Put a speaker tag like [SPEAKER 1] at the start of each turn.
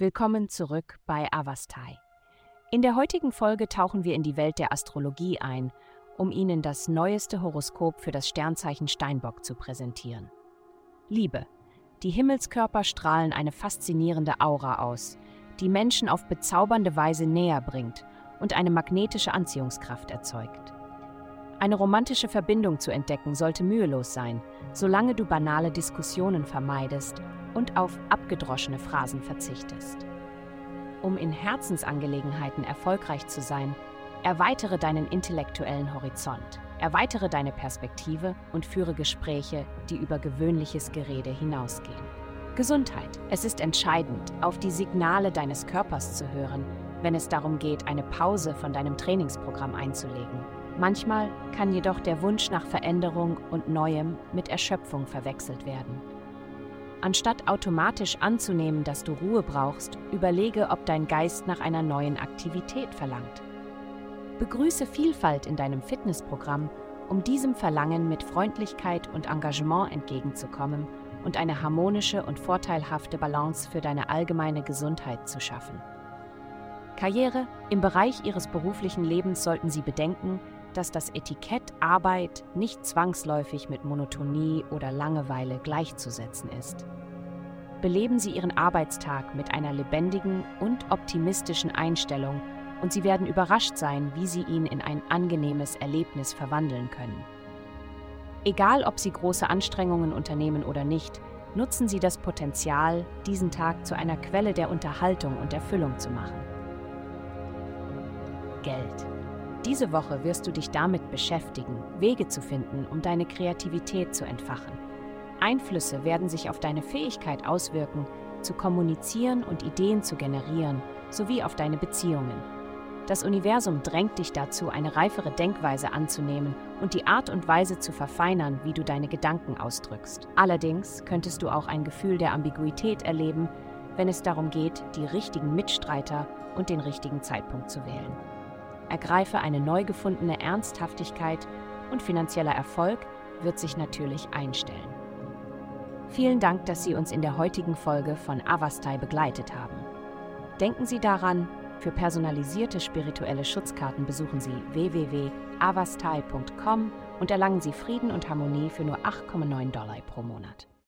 [SPEAKER 1] Willkommen zurück bei Avastai. In der heutigen Folge tauchen wir in die Welt der Astrologie ein, um Ihnen das neueste Horoskop für das Sternzeichen Steinbock zu präsentieren. Liebe. Die Himmelskörper strahlen eine faszinierende Aura aus, die Menschen auf bezaubernde Weise näher bringt und eine magnetische Anziehungskraft erzeugt. Eine romantische Verbindung zu entdecken sollte mühelos sein, solange du banale Diskussionen vermeidest und auf abgedroschene Phrasen verzichtest. Um in Herzensangelegenheiten erfolgreich zu sein, erweitere deinen intellektuellen Horizont, erweitere deine Perspektive und führe Gespräche, die über gewöhnliches Gerede hinausgehen. Gesundheit. Es ist entscheidend, auf die Signale deines Körpers zu hören, wenn es darum geht, eine Pause von deinem Trainingsprogramm einzulegen. Manchmal kann jedoch der Wunsch nach Veränderung und Neuem mit Erschöpfung verwechselt werden. Anstatt automatisch anzunehmen, dass du Ruhe brauchst, überlege, ob dein Geist nach einer neuen Aktivität verlangt. Begrüße Vielfalt in deinem Fitnessprogramm, um diesem Verlangen mit Freundlichkeit und Engagement entgegenzukommen und eine harmonische und vorteilhafte Balance für deine allgemeine Gesundheit zu schaffen. Karriere Im Bereich Ihres beruflichen Lebens sollten Sie bedenken, dass das Etikett Arbeit nicht zwangsläufig mit Monotonie oder Langeweile gleichzusetzen ist. Beleben Sie Ihren Arbeitstag mit einer lebendigen und optimistischen Einstellung und Sie werden überrascht sein, wie Sie ihn in ein angenehmes Erlebnis verwandeln können. Egal, ob Sie große Anstrengungen unternehmen oder nicht, nutzen Sie das Potenzial, diesen Tag zu einer Quelle der Unterhaltung und Erfüllung zu machen. Geld. Diese Woche wirst du dich damit beschäftigen, Wege zu finden, um deine Kreativität zu entfachen. Einflüsse werden sich auf deine Fähigkeit auswirken, zu kommunizieren und Ideen zu generieren, sowie auf deine Beziehungen. Das Universum drängt dich dazu, eine reifere Denkweise anzunehmen und die Art und Weise zu verfeinern, wie du deine Gedanken ausdrückst. Allerdings könntest du auch ein Gefühl der Ambiguität erleben, wenn es darum geht, die richtigen Mitstreiter und den richtigen Zeitpunkt zu wählen ergreife eine neu gefundene Ernsthaftigkeit und finanzieller Erfolg wird sich natürlich einstellen. Vielen Dank, dass Sie uns in der heutigen Folge von Avastai begleitet haben. Denken Sie daran, für personalisierte spirituelle Schutzkarten besuchen Sie www.avastai.com und erlangen Sie Frieden und Harmonie für nur 8,9 Dollar pro Monat.